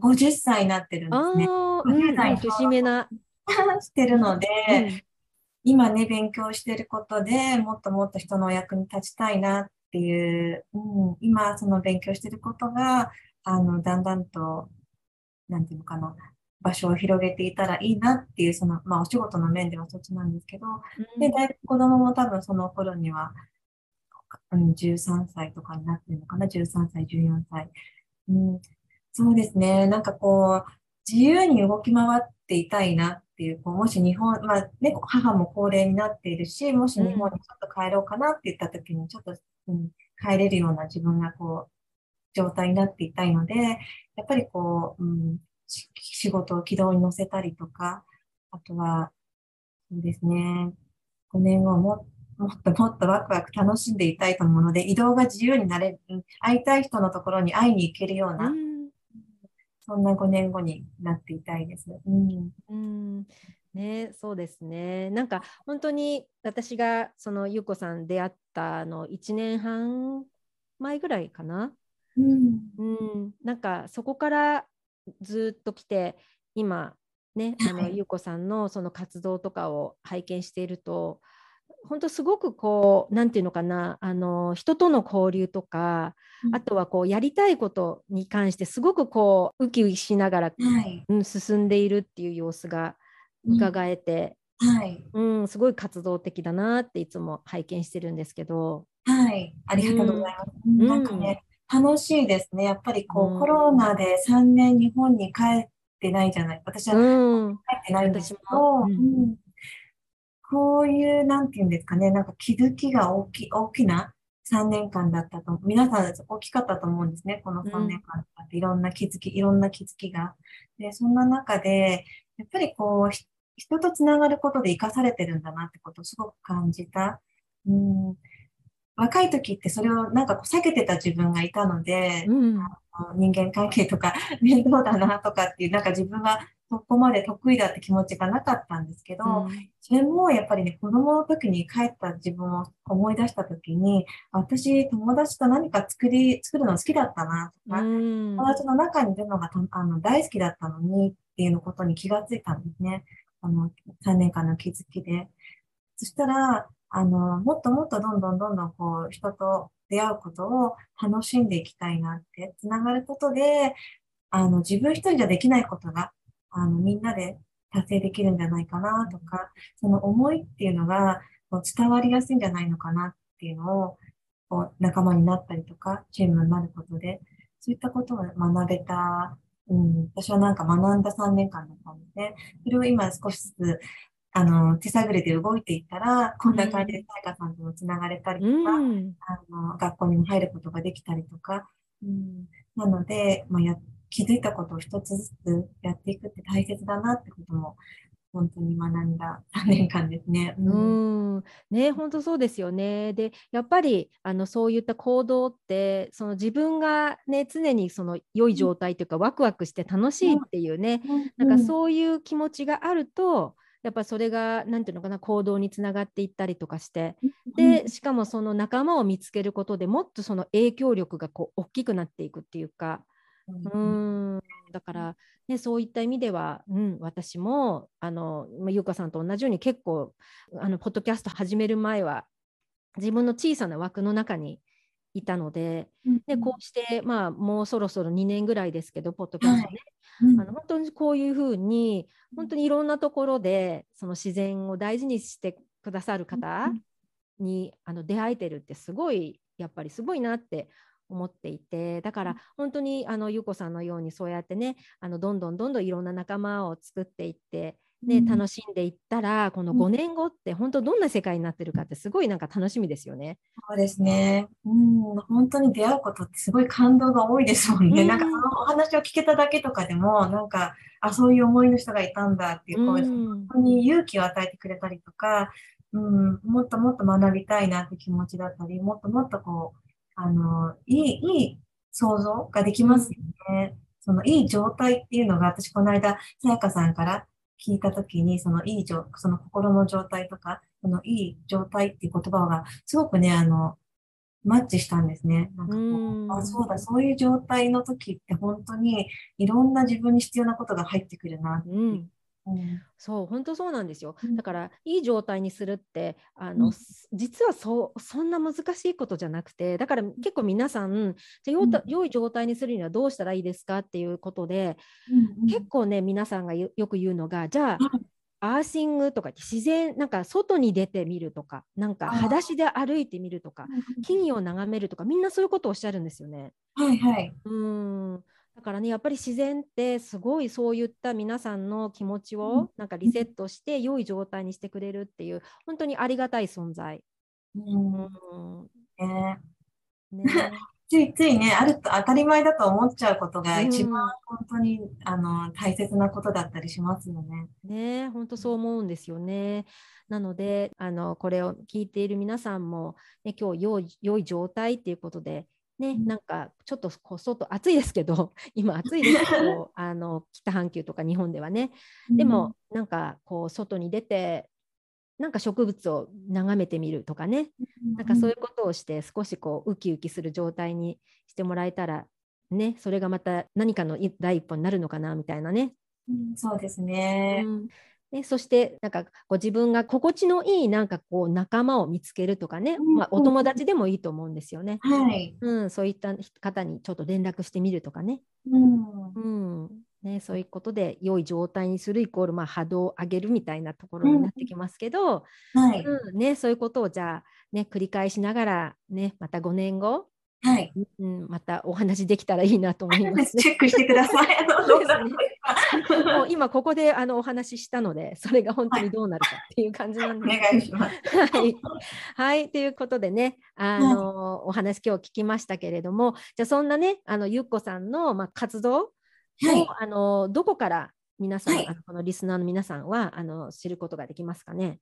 50歳になってるんですね。50歳年目な。してるので、うん、今ね、勉強してることでもっともっと人のお役に立ちたいなっていう、うん、今その勉強してることが、あの、だんだんと、なんていうのかな、場所を広げていたらいいなっていう、その、まあお仕事の面ではそっちなんですけど、うん、で、大子供も多分その頃には、うん、13歳とかになってるのかな、13歳、14歳。うん、そうですね、なんかこう、自由に動き回っていたいなっていう、こうもし日本、まあね、母も高齢になっているし、もし日本にちょっと帰ろうかなって言った時に、ちょっと、うん、帰れるような自分がこう、状態になっていたいので、やっぱりこう、うん、仕事を軌道に乗せたりとか、あとは、そうですね、5年後ももっともっとワクワク楽しんでいたいと思うので、移動が自由になれる、会いたい人のところに会いに行けるような、うん、そんな5年後になっていたいです。うん、うんね、そうですね。なんか本当に私がそのゆうこさん出会ったの1年半前ぐらいかな？うん、うん、なんかそこからずっと来て今ねあのゆうこさんのその活動とかを拝見していると本当すごくこう何て言うのかなあの人との交流とか、うんあとはこうやりたいことに関してすごくこうウキウキしながら、はい。うん、進んでいるっていう様子がうん伺えて、はい。うんすごい活動的だなっていつも拝見してるんですけど。はい。ありがとうございます。うんうんなんかね、楽しいですね。やっぱりこう、うんコロナで3年日本に帰ってないじゃない。私は帰うんってないんですけど、うんうんこういう、なんていうんですかね、なんか気づきが大き、大きな3年間だったと、皆さん大きかったと思うんですね。この3年間っていろんな気づき、いろんな気づきが。で、そんな中で、やっぱりこう、ひ人とつながることで生かされてるんだなってことをすごく感じた。うん、若い時ってそれをなんかこう避けてた自分がいたので、うん人間関係とか面倒だなとかっていう、なんか自分はそこまで得意だって気持ちがなかったんですけど、それもやっぱりね、子供の時に帰った自分を思い出した時に、私、友達と何か作り、作るの好きだったなとか、うん友達の中にいるのがたあの大好きだったのにっていうのことに気がついたんですね。あの、3年間の気づきで。そしたら、あの、もっともっとどんどんどんどんこう、人と出会うことを楽しんでいきたいなって、つながることで、あの、自分一人じゃできないことが、あの、みんなで達成できるんじゃないかなとか、その思いっていうのが、こう伝わりやすいんじゃないのかなっていうのを、こう、仲間になったりとか、チームになることで、そういったことを学べた、うん、私はなんか学んだ3年間だったので、それを今少しずつ、あの、手探りで動いていったら、こんな感じでさやかさんともつながれたりとか、うん。あの、学校にも入ることができたりとか、うん、なので、まあ、や、気づいたことを一つずつやっていくって大切だなってことも、本当に学んだ3年間ですね。うん。うん、ね、本当そうですよね。で、やっぱりあのそういった行動って、その自分がね、常にその良い状態というか、ワクワクして楽しいっていうね、なんかそういう気持ちがあると、やっぱそれがなんていうのかな行動につながっていったりとかしてでしかもその仲間を見つけることでもっとその影響力がこう大きくなっていくっていうかううん。ん。だから、ね、そういった意味では、うん、私もあのまあ優香さんと同じように結構あのポッドキャスト始める前は自分の小さな枠の中にいたのででこうして、まあ、もうそろそろ2年ぐらいですけどポッドキャストね、うん。あの本当にこういうふうに本当にいろんなところでその自然を大事にしてくださる方にあの出会えてるってすごいやっぱりすごいなって思っていてだから本当にあのゆうこさんのようにそうやってねあのどんどんどんどんいろんな仲間を作っていって、ねうん。楽しんでいったらこの5年後って本当どんな世界になってるかってすごいなんか楽しみですよね。そうですね。うん、本当に出会うことってすごい感動が多いですもんね。うん。なんかそのお話を聞けただけとかでも、なんか、あ、そういう思いの人がいたんだっていう、うん。本当に勇気を与えてくれたりとか、うん、もっともっと学びたいなって気持ちだったり、もっともっとこう、あの、いい、いい想像ができますよね。そのいい状態っていうのが、私この間、さやかさんから聞いたときに、そのいい状、その心の状態とか、そのいい状態っていう言葉が、すごくね、あの、マッチしたんですね。なんかこうあ、そうだ、そういう状態の時って本当にいろんな自分に必要なことが入ってくるなってうんそう本当そうなんですよ。うん。だからいい状態にするってあの、うん。す実はそうそんな難しいことじゃなくてだから結構皆さんじゃあ良いうん良い状態にするにはどうしたらいいですかっていうことで、うん結構ね皆さんがよよく言うのがじゃあ、はい。アーシングとか自然なんか外に出てみるとかなんか裸足で歩いてみるとか木々を眺めるとかみんなそういうことをおっしゃるんですよね。はいはい。うんだからねやっぱり自然ってすごいそういった皆さんの気持ちをなんかリセットして良い状態にしてくれるっていう本当にありがたい存在。うん。うん。ね。ね、ついついね、あると当たり前だと思っちゃうことが一うん。番本当に、あの、大切なことだったりしますよね。ね。本当そう思うんですよね。なのであのこれを聞いている皆さんも、ね、今日良い良い状態っていうことで、ね、うん。なんかちょっとこう外暑いですけど 今暑いですけど あの北半球とか日本ではね。でも、なんかこう外に出てなんか植物を眺めてみるとかね。うん、なんかそういうことをして少しこうウキウキする状態にしてもらえたらねそれがまた何かのい第一歩になるのかなみたいなね。うん。そうですね。うんね、そしてなんかご自分が心地のいいなんかこう仲間を見つけるとかね、まあ、お友達でもいいと思うんですよね。はい。うん、そういった方にちょっと連絡してみるとかね。うん。うんね、そういうことで良い状態にするイコール、まあ、波動を上げるみたいなところになってきますけど、はいうんね、そういうことをじゃあ、ね、繰り返しながら、ね、また5年後はい、うん、またお話できたらいいなと思います、ね、チェックしてください。ね、もう今ここであのお話ししたので、それが本当にどうなるかっていう感じなんです。はい、お願いします。はい、はい、ということでね、あの、はい、お話今日聞きましたけれども、じゃあそんなね、あのゆっこさんのまあ活動はい、あのどこから皆さん、はい、あのこのリスナーの皆さんはあの知ることができますかね？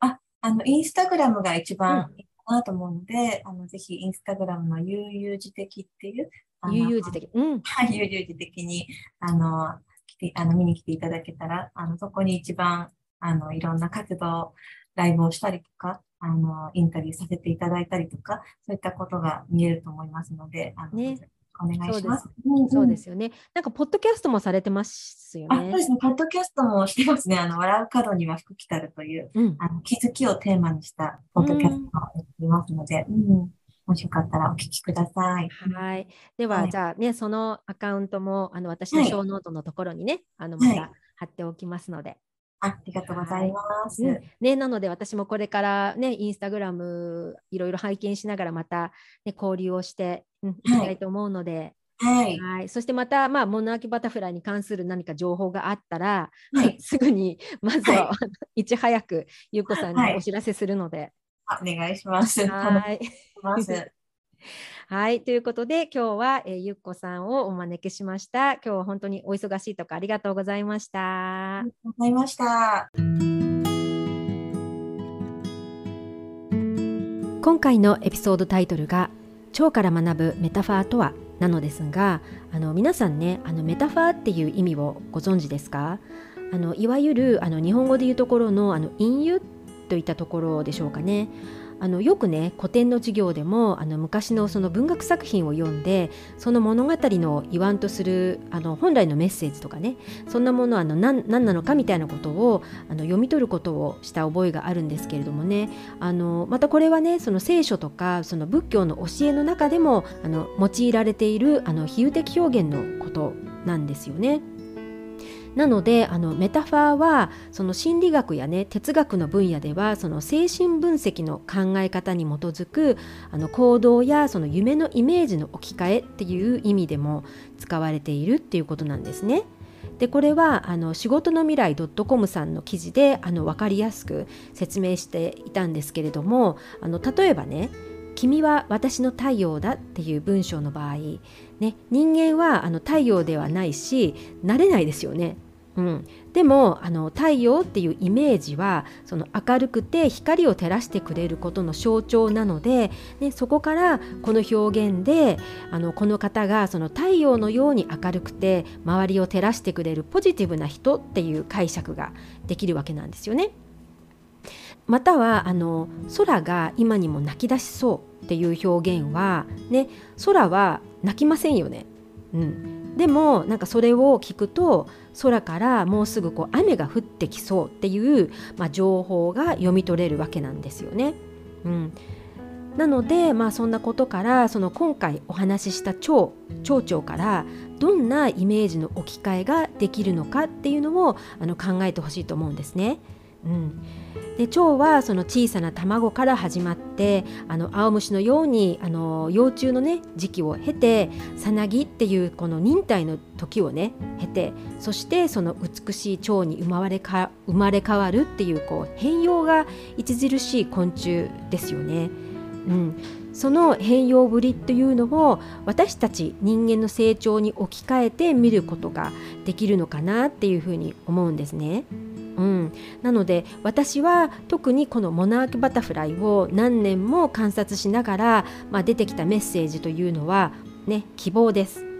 あ、あのインスタグラムが一番いいかなと思うので、うん、あのぜひインスタグラムの悠々自適っていう、悠々自適、うん、はい、悠々自適にあの来てあの見に来ていただけたら、あのそこに一番あのいろんな活動、ライブをしたりとか、あのインタビューさせていただいたりとか、そういったことが見えると思いますので、あの、ね、お願いします。そうですよね。なんか、ポッドキャストもされてますよね。そうですね。ポッドキャストもしてますね。あの、笑う角には福来たるという、うん、あの気づきをテーマにしたポッドキャストもやっていますので、うん、もしよかったらお聞きください。はい。では、はい、じゃあね、そのアカウントも、あの、私の show note のところにね、はい、あの、また貼っておきますので。あありがとうございます。はい、ね、なので私もこれからね、インスタグラムいろいろ拝見しながらまた、ね、交流をして、うん、い。きたいと思うので、はい、はい、そしてまた、まあ、モナーキバタフライに関する何か情報があったら、はい、すぐにまずは、はい、いち早くゆうこさんにお知らせするので。お願いします。はい。はい、ということで今日は、えー、ゆっこさんをお招きしました。今日は本当にお忙しいとこありがとうございました。ありがとうございました。今回のエピソードタイトルが腸から学ぶメタファーとはなのですがあの皆さんねあのメタファーっていう意味をご存知ですか？あのいわゆるあの日本語でいうところのあの隠喩といったところでしょうかねあのよくね古典の授業でもあの昔のその文学作品を読んでその物語の言わんとするあの本来のメッセージとかねそんなものあの何何なのかみたいなことをあの読み取ることをした覚えがあるんですけれどもねあのまたこれはねその聖書とかその仏教の教えの中でもあの用いられているあの比喩的表現のことなんですよね。なのであのメタファーはその心理学やね哲学の分野ではその精神分析の考え方に基づくあの行動やその夢のイメージの置き換えっていう意味でも使われているっていうことなんですね。でこれはあの仕事の未来 .com さんの記事であの分かりやすく説明していたんですけれどもあの例えばね「君は私の太陽だ」っていう文章の場合、ね、人間はあの太陽ではないしなれないですよね。うん、でもあの太陽っていうイメージはその明るくて光を照らしてくれることの象徴なので、ね、そこからこの表現であのこの方がその太陽のように明るくて周りを照らしてくれるポジティブな人っていう解釈ができるわけなんですよね。またはあの空が今にも泣き出しそうっていう表現は、ね、空は泣きませんよね。うん、でもなんかそれを聞くと空からもうすぐこう雨が降ってきそうっていう、まあ、情報が読み取れるわけなんですよね。うん、なので、まあ、そんなことからその今回お話しした腸腸長からどんなイメージの置き換えができるのかっていうのをあの考えてほしいと思うんですね。うん、で腸はその小さな卵から始まってあの青虫のようにあの幼虫のね時期を経てさなぎっていうこの忍耐の時をね経てそしてその美しい腸に生まれか生まれ変わるっていうこう変容が著しい昆虫ですよね。うん、その変容ぶりっていうのを私たち人間の成長に置き換えて見ることができるのかなっていうふうに思うんですね。うん、なので私は特にこの「モナークバタフライ」を何年も観察しながら、まあ、出てきたメッセージというのは、ね、希望です。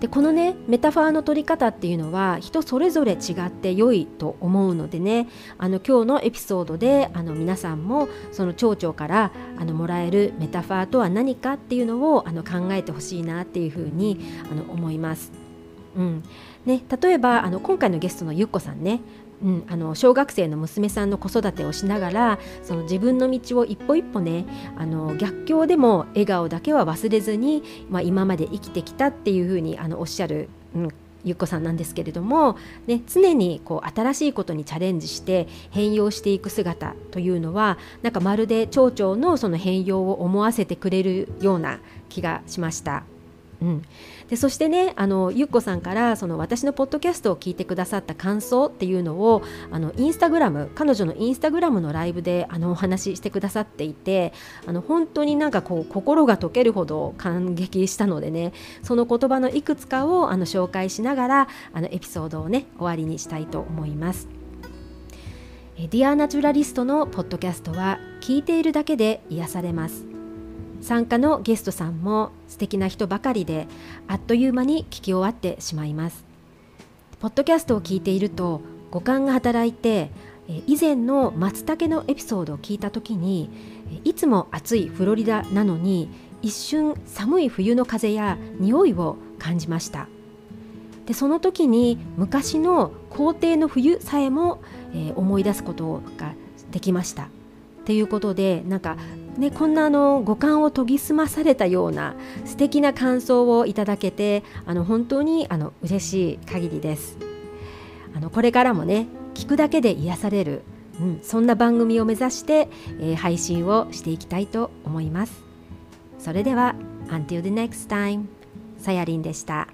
でこのねメタファーの取り方っていうのは人それぞれ違って良いと思うのでねあの今日のエピソードであの皆さんもその町長からあのもらえるメタファーとは何かっていうのをあの考えてほしいなっていうふうにあの思います。うんね、例えばあの今回のゲストのゆっこさんねうん、あの小学生の娘さんの子育てをしながらその自分の道を一歩一歩ねあの逆境でも笑顔だけは忘れずに、まあ、今まで生きてきたっていうふうにあのおっしゃる、うん、ゆっこさんなんですけれども、ね、常にこう新しいことにチャレンジして変容していく姿というのはなんかまるで蝶々のその変容を思わせてくれるような気がしました。うん、でそしてねあのゆっこさんからその私のポッドキャストを聞いてくださった感想っていうのをあのインスタグラム彼女のインスタグラムのライブであのお話ししてくださっていてあの本当になんかこう心が溶けるほど感激したのでねその言葉のいくつかをあの紹介しながらあのエピソードをね終わりにしたいと思います。 Dear Naturalist のポッドキャストは聞いているだけで癒されます。参加のゲストさんも素敵な人ばかりであっという間に聞き終わってしまいます。ポッドキャストを聞いていると五感が働いて以前の松茸のエピソードを聞いた時にいつも暑いフロリダなのに一瞬寒い冬の風や匂いを感じました。でその時に昔の皇帝の冬さえも、え、思い出すことができました。っていうことでなんかね、こんなあの五感を研ぎ澄まされたような素敵な感想をいただけてあの本当にあの嬉しい限りです。あのこれからもね聞くだけで癒される、うん、そんな番組を目指して、えー、配信をしていきたいと思います。それでは Until the next time さやりんでした。